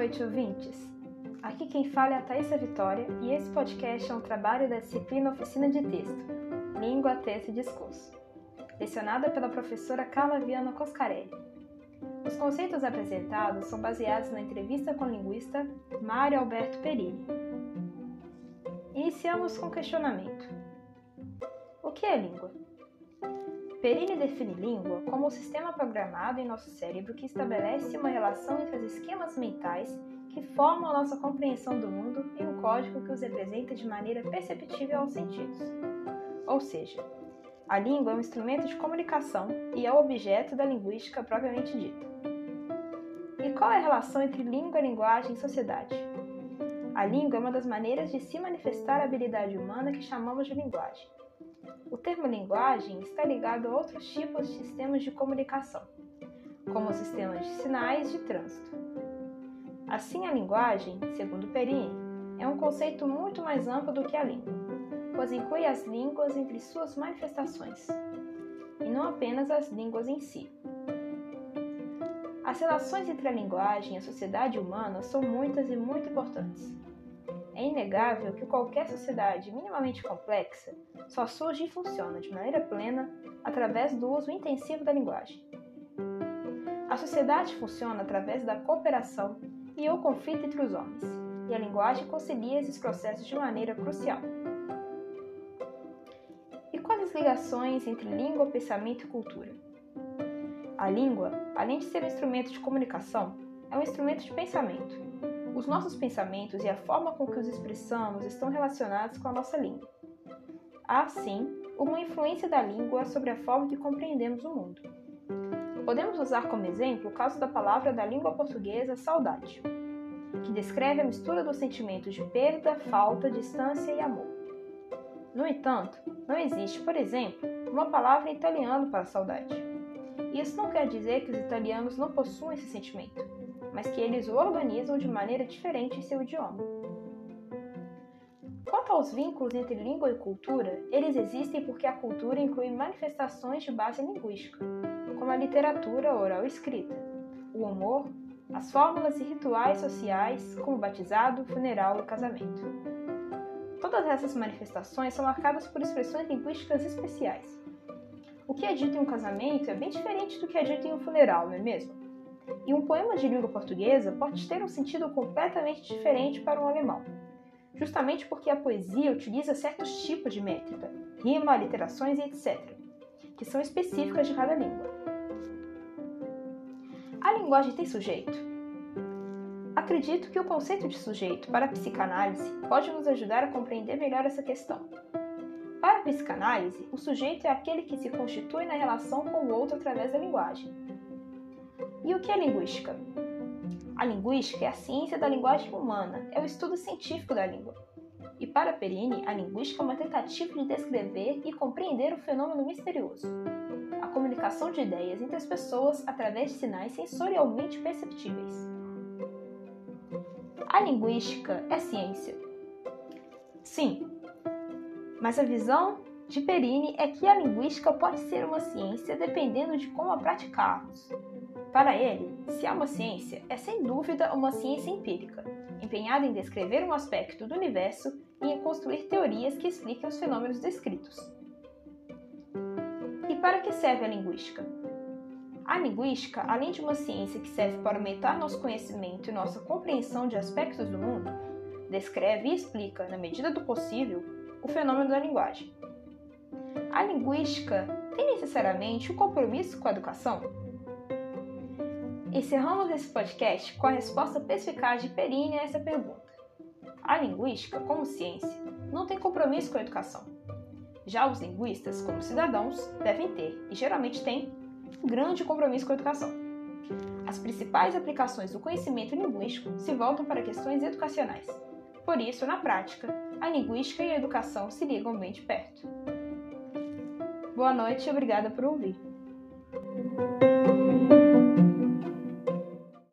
noite, ouvintes! Aqui quem fala é a Thaisa Vitória e esse podcast é um trabalho da disciplina Oficina de Texto, Língua, Texto e Discurso, lecionada pela professora Carla Viana Coscarelli. Os conceitos apresentados são baseados na entrevista com o linguista Mário Alberto Perini. Iniciamos com o questionamento. O que é língua? Perini define língua como o sistema programado em nosso cérebro que estabelece uma relação entre os esquemas mentais que formam a nossa compreensão do mundo e um código que os representa de maneira perceptível aos sentidos. Ou seja, a língua é um instrumento de comunicação e é o objeto da linguística propriamente dita. E qual é a relação entre língua, linguagem e sociedade? A língua é uma das maneiras de se manifestar a habilidade humana que chamamos de linguagem. O termo linguagem está ligado a outros tipos de sistemas de comunicação, como os sistemas de sinais de trânsito. Assim, a linguagem, segundo Perrin, é um conceito muito mais amplo do que a língua, pois inclui as línguas entre suas manifestações, e não apenas as línguas em si. As relações entre a linguagem e a sociedade humana são muitas e muito importantes. É inegável que qualquer sociedade minimamente complexa só surge e funciona de maneira plena através do uso intensivo da linguagem. A sociedade funciona através da cooperação e o conflito entre os homens, e a linguagem concilia esses processos de maneira crucial. E quais as ligações entre língua, pensamento e cultura? A língua, além de ser um instrumento de comunicação, é um instrumento de pensamento os nossos pensamentos e a forma com que os expressamos estão relacionados com a nossa língua. Há, sim, uma influência da língua sobre a forma que compreendemos o mundo. Podemos usar como exemplo o caso da palavra da língua portuguesa saudade, que descreve a mistura dos sentimentos de perda, falta, distância e amor. No entanto, não existe, por exemplo, uma palavra em italiano para saudade. Isso não quer dizer que os italianos não possuem esse sentimento mas que eles o organizam de maneira diferente em seu idioma. Quanto aos vínculos entre língua e cultura, eles existem porque a cultura inclui manifestações de base linguística, como a literatura oral escrita, o humor, as fórmulas e rituais sociais, como batizado, funeral e casamento. Todas essas manifestações são marcadas por expressões linguísticas especiais. O que é dito em um casamento é bem diferente do que é dito em um funeral, não é mesmo? E um poema de língua portuguesa pode ter um sentido completamente diferente para um alemão, justamente porque a poesia utiliza certos tipos de métrica, rima, aliterações e etc., que são específicas de cada língua. A linguagem tem sujeito? Acredito que o conceito de sujeito para a psicanálise pode nos ajudar a compreender melhor essa questão. Para a psicanálise, o sujeito é aquele que se constitui na relação com o outro através da linguagem, e o que é linguística? A linguística é a ciência da linguagem humana, é o estudo científico da língua. E para Perini, a linguística é uma tentativa de descrever e compreender o fenômeno misterioso, a comunicação de ideias entre as pessoas através de sinais sensorialmente perceptíveis. A linguística é ciência? Sim, mas a visão de Perini é que a linguística pode ser uma ciência dependendo de como a praticarmos. Para ele, se há uma ciência, é sem dúvida uma ciência empírica, empenhada em descrever um aspecto do universo e em construir teorias que expliquem os fenômenos descritos. E para que serve a linguística? A linguística, além de uma ciência que serve para aumentar nosso conhecimento e nossa compreensão de aspectos do mundo, descreve e explica, na medida do possível, o fenômeno da linguagem. A linguística tem necessariamente um compromisso com a educação? Encerramos esse podcast com a resposta perspicaz de Perini a essa pergunta. A linguística, como ciência, não tem compromisso com a educação. Já os linguistas, como cidadãos, devem ter, e geralmente têm, um grande compromisso com a educação. As principais aplicações do conhecimento linguístico se voltam para questões educacionais. Por isso, na prática, a linguística e a educação se ligam bem de perto. Boa noite e obrigada por ouvir.